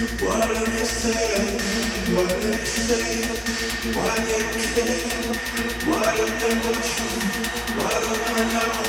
Why don't I know?